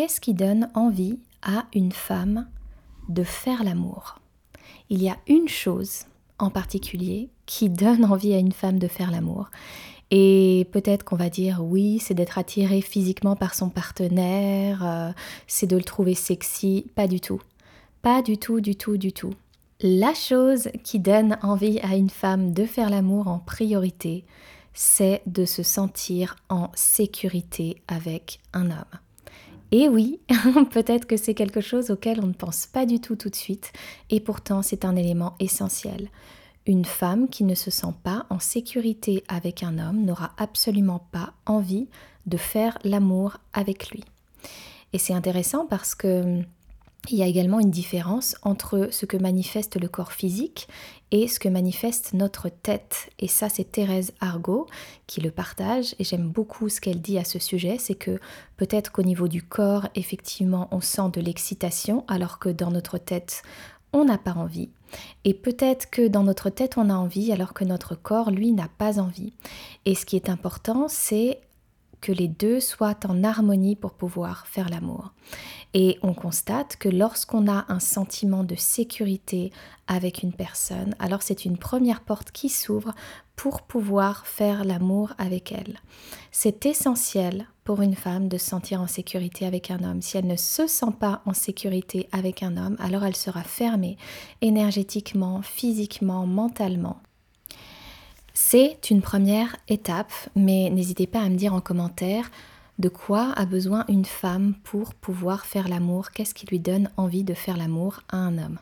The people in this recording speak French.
qu'est-ce qui donne envie à une femme de faire l'amour? Il y a une chose en particulier qui donne envie à une femme de faire l'amour. Et peut-être qu'on va dire oui, c'est d'être attiré physiquement par son partenaire, euh, c'est de le trouver sexy. Pas du tout. Pas du tout, du tout, du tout. La chose qui donne envie à une femme de faire l'amour en priorité, c'est de se sentir en sécurité avec un homme. Et oui, peut-être que c'est quelque chose auquel on ne pense pas du tout tout de suite, et pourtant c'est un élément essentiel. Une femme qui ne se sent pas en sécurité avec un homme n'aura absolument pas envie de faire l'amour avec lui. Et c'est intéressant parce que il y a également une différence entre ce que manifeste le corps physique et ce que manifeste notre tête. Et ça, c'est Thérèse Argot qui le partage. Et j'aime beaucoup ce qu'elle dit à ce sujet. C'est que peut-être qu'au niveau du corps, effectivement, on sent de l'excitation, alors que dans notre tête, on n'a pas envie. Et peut-être que dans notre tête, on a envie, alors que notre corps, lui, n'a pas envie. Et ce qui est important, c'est que les deux soient en harmonie pour pouvoir faire l'amour. Et on constate que lorsqu'on a un sentiment de sécurité avec une personne, alors c'est une première porte qui s'ouvre pour pouvoir faire l'amour avec elle. C'est essentiel pour une femme de se sentir en sécurité avec un homme. Si elle ne se sent pas en sécurité avec un homme, alors elle sera fermée énergétiquement, physiquement, mentalement. C'est une première étape, mais n'hésitez pas à me dire en commentaire de quoi a besoin une femme pour pouvoir faire l'amour, qu'est-ce qui lui donne envie de faire l'amour à un homme?